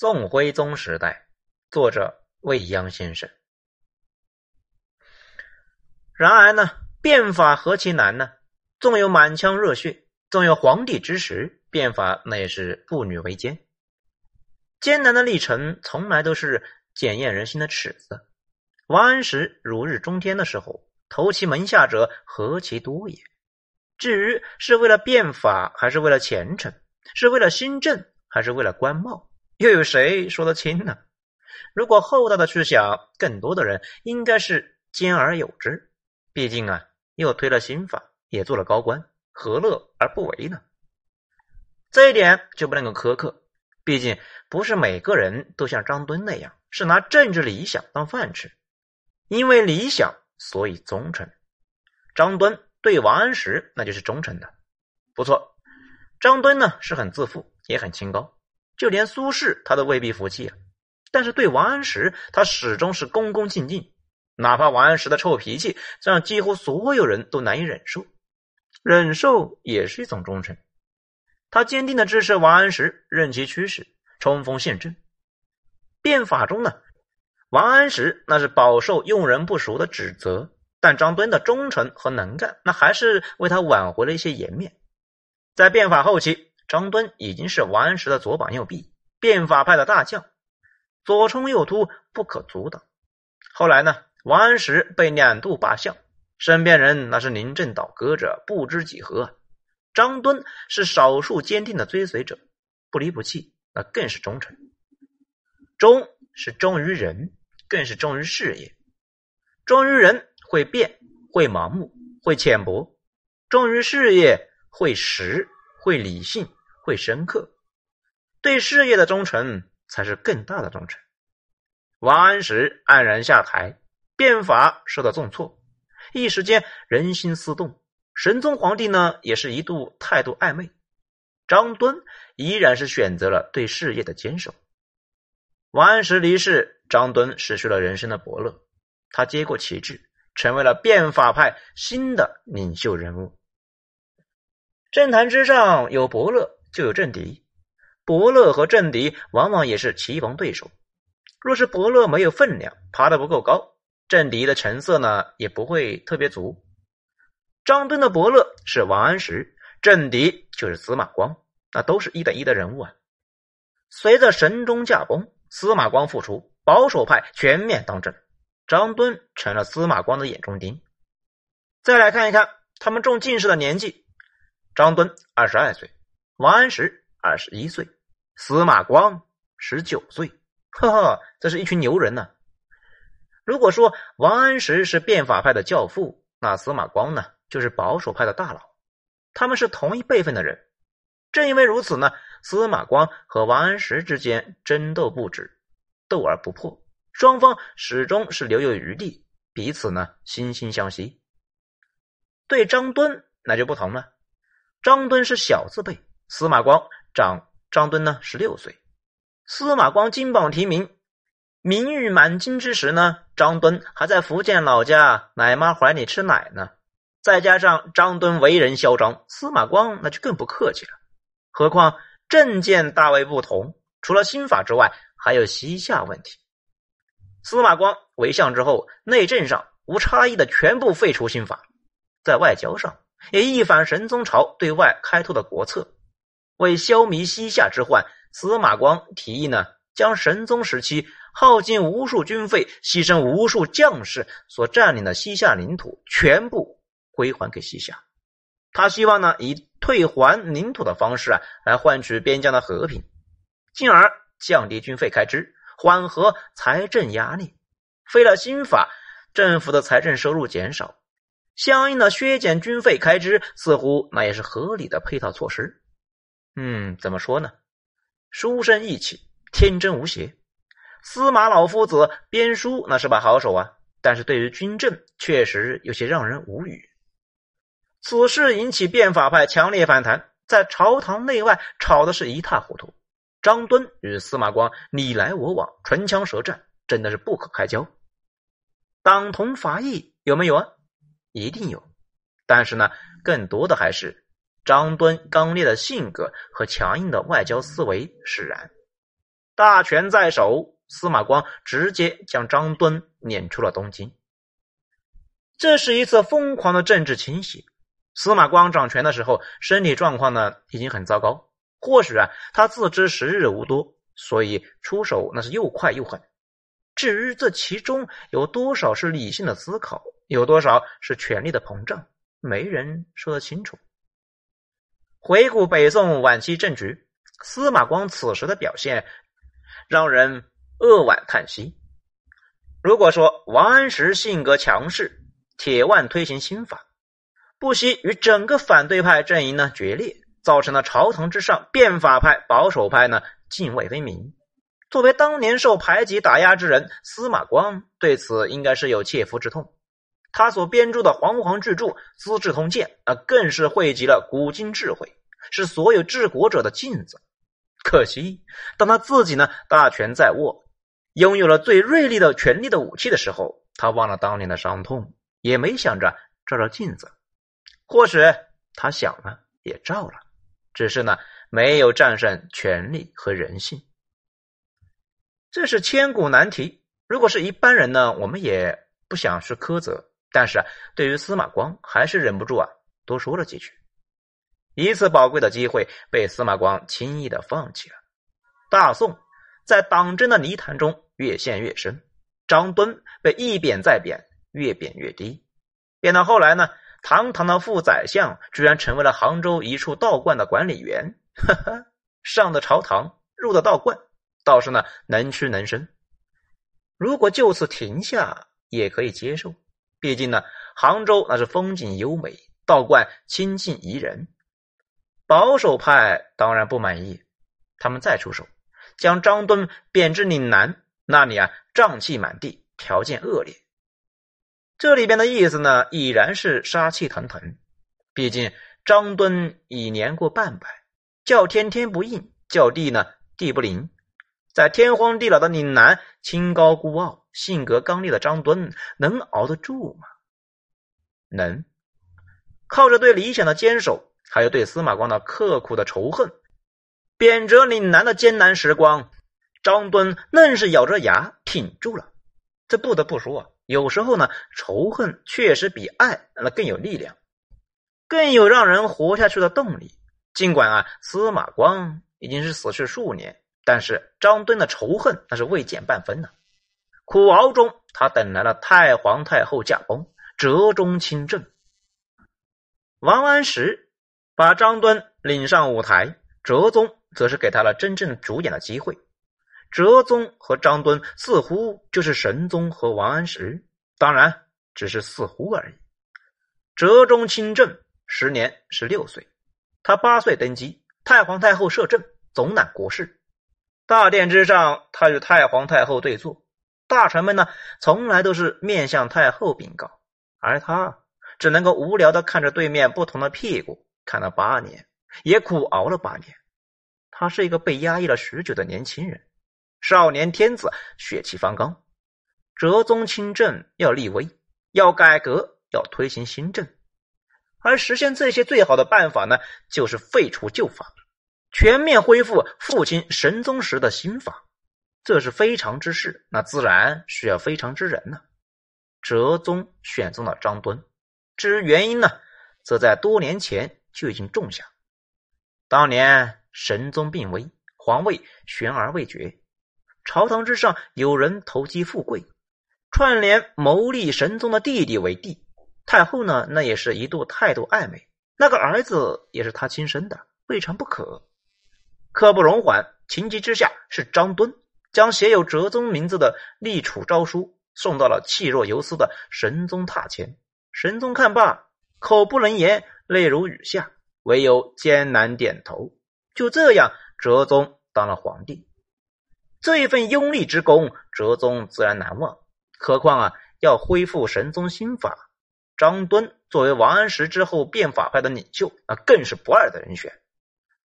宋徽宗时代，作者未央先生。然而呢，变法何其难呢？纵有满腔热血，纵有皇帝之时，变法那也是步履维艰。艰难的历程，从来都是检验人心的尺子。王安石如日中天的时候，投其门下者何其多也。至于是为了变法，还是为了前程？是为了新政，还是为了官帽？又有谁说得清呢？如果厚道的去想，更多的人应该是兼而有之。毕竟啊，又推了新法，也做了高官，何乐而不为呢？这一点就不能够苛刻。毕竟不是每个人都像张敦那样，是拿政治理想当饭吃。因为理想，所以忠诚。张敦对王安石那就是忠诚的。不错，张敦呢是很自负，也很清高。就连苏轼他都未必服气啊，但是对王安石，他始终是恭恭敬敬，哪怕王安石的臭脾气让几乎所有人都难以忍受，忍受也是一种忠诚。他坚定的支持王安石任其驱使，冲锋陷阵。变法中呢，王安石那是饱受用人不熟的指责，但张敦的忠诚和能干，那还是为他挽回了一些颜面。在变法后期。张敦已经是王安石的左膀右臂，变法派的大将，左冲右突，不可阻挡。后来呢，王安石被两度罢相，身边人那是临阵倒戈者不知几何。张敦是少数坚定的追随者，不离不弃，那更是忠诚。忠是忠于人，更是忠于事业。忠于人会变，会盲目，会浅薄；忠于事业会实，会理性。会深刻，对事业的忠诚才是更大的忠诚。王安石黯然下台，变法受到重挫，一时间人心思动。神宗皇帝呢，也是一度态度暧昧。张敦依然是选择了对事业的坚守。王安石离世，张敦失去了人生的伯乐，他接过旗帜，成为了变法派新的领袖人物。政坛之上有伯乐。就有政敌，伯乐和政敌往往也是棋逢对手。若是伯乐没有分量，爬得不够高，政敌的成色呢也不会特别足。张敦的伯乐是王安石，政敌就是司马光，那都是一等一的人物啊。随着神宗驾崩，司马光复出，保守派全面当政，张敦成了司马光的眼中钉。再来看一看他们中进士的年纪，张敦二十二岁。王安石二十一岁，司马光十九岁，呵呵，这是一群牛人呢。如果说王安石是变法派的教父，那司马光呢，就是保守派的大佬。他们是同一辈分的人，正因为如此呢，司马光和王安石之间争斗不止，斗而不破，双方始终是留有余地，彼此呢惺惺相惜。对张敦那就不同了，张敦是小字辈。司马光长张敦呢十六岁，司马光金榜题名，名誉满京之时呢，张敦还在福建老家奶妈怀里吃奶呢。再加上张敦为人嚣张，司马光那就更不客气了。何况政见大为不同，除了新法之外，还有西夏问题。司马光为相之后，内政上无差异的全部废除新法，在外交上也一反神宗朝对外开拓的国策。为消弭西夏之患，司马光提议呢，将神宗时期耗尽无数军费、牺牲无数将士所占领的西夏领土全部归还给西夏。他希望呢，以退还领土的方式啊，来换取边疆的和平，进而降低军费开支，缓和财政压力。废了新法，政府的财政收入减少，相应的削减军费开支，似乎那也是合理的配套措施。嗯，怎么说呢？书生意气，天真无邪。司马老夫子编书那是把好手啊，但是对于军政确实有些让人无语。此事引起变法派强烈反弹，在朝堂内外吵得是一塌糊涂。张敦与司马光你来我往，唇枪舌战，真的是不可开交。党同伐异有没有啊？一定有，但是呢，更多的还是。张敦刚烈的性格和强硬的外交思维使然。大权在手，司马光直接将张敦撵出了东京。这是一次疯狂的政治清洗。司马光掌权的时候，身体状况呢已经很糟糕。或许啊，他自知时日无多，所以出手那是又快又狠。至于这其中有多少是理性的思考，有多少是权力的膨胀，没人说得清楚。回顾北宋晚期政局，司马光此时的表现让人扼腕叹息。如果说王安石性格强势，铁腕推行新法，不惜与整个反对派阵营呢决裂，造成了朝堂之上变法派、保守派呢泾渭分明。作为当年受排挤打压之人，司马光对此应该是有切肤之痛。他所编著的煌煌巨著《资治通鉴》啊，更是汇集了古今智慧，是所有治国者的镜子。可惜，当他自己呢大权在握，拥有了最锐利的权力的武器的时候，他忘了当年的伤痛。也没想着照照镜子，或许他想了也照了，只是呢没有战胜权力和人性。这是千古难题。如果是一般人呢，我们也不想去苛责，但是，对于司马光，还是忍不住啊多说了几句。一次宝贵的机会被司马光轻易的放弃了。大宋在党争的泥潭中越陷越深，张敦被一贬再贬。越贬越低，贬到后来呢，堂堂的副宰相居然成为了杭州一处道观的管理员。哈哈，上的朝堂，入的道观，倒是呢能屈能伸。如果就此停下，也可以接受。毕竟呢，杭州那是风景优美，道观清静宜人。保守派当然不满意，他们再出手，将张敦贬至岭南，那里啊瘴气满地，条件恶劣。这里边的意思呢，已然是杀气腾腾。毕竟张敦已年过半百，叫天天不应，叫地呢地不灵。在天荒地老的岭南，清高孤傲、性格刚烈的张敦能熬得住吗？能。靠着对理想的坚守，还有对司马光的刻苦的仇恨，贬谪岭南的艰难时光，张敦愣是咬着牙挺住了。这不得不说啊。有时候呢，仇恨确实比爱那更有力量，更有让人活下去的动力。尽管啊，司马光已经是死去数年，但是张敦的仇恨那是未减半分呢。苦熬中，他等来了太皇太后驾崩，折中亲政。王安石把张敦领上舞台，哲宗则是给他了真正主演的机会。哲宗和张敦似乎就是神宗和王安石，当然只是似乎而已。哲宗亲政时年十六岁，他八岁登基，太皇太后摄政，总揽国事。大殿之上，他与太皇太后对坐，大臣们呢从来都是面向太后禀告，而他只能够无聊的看着对面不同的屁股，看了八年，也苦熬了八年。他是一个被压抑了许久的年轻人。少年天子血气方刚，哲宗亲政要立威，要改革，要推行新政，而实现这些最好的办法呢，就是废除旧法，全面恢复父亲神宗时的心法。这是非常之事，那自然需要非常之人呢。哲宗选中了张敦，至于原因呢，则在多年前就已经种下。当年神宗病危，皇位悬而未决。朝堂之上，有人投机富贵，串联谋立神宗的弟弟为帝。太后呢，那也是一度态度暧昧。那个儿子也是他亲生的，未尝不可。刻不容缓，情急之下，是张敦将写有哲宗名字的立储诏书送到了气若游丝的神宗榻前。神宗看罢，口不能言，泪如雨下，唯有艰难点头。就这样，哲宗当了皇帝。这一份拥立之功，哲宗自然难忘。何况啊，要恢复神宗新法，张敦作为王安石之后变法派的领袖，那更是不二的人选。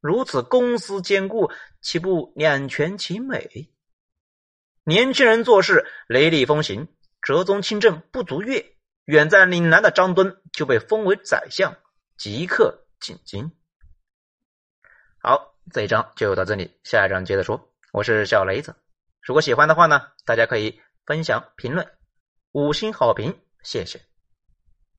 如此公私兼顾，岂不两全其美？年轻人做事雷厉风行，哲宗亲政不足月，远在岭南的张敦就被封为宰相，即刻进京。好，这一章就到这里，下一章接着说。我是小雷子。如果喜欢的话呢，大家可以分享、评论、五星好评，谢谢。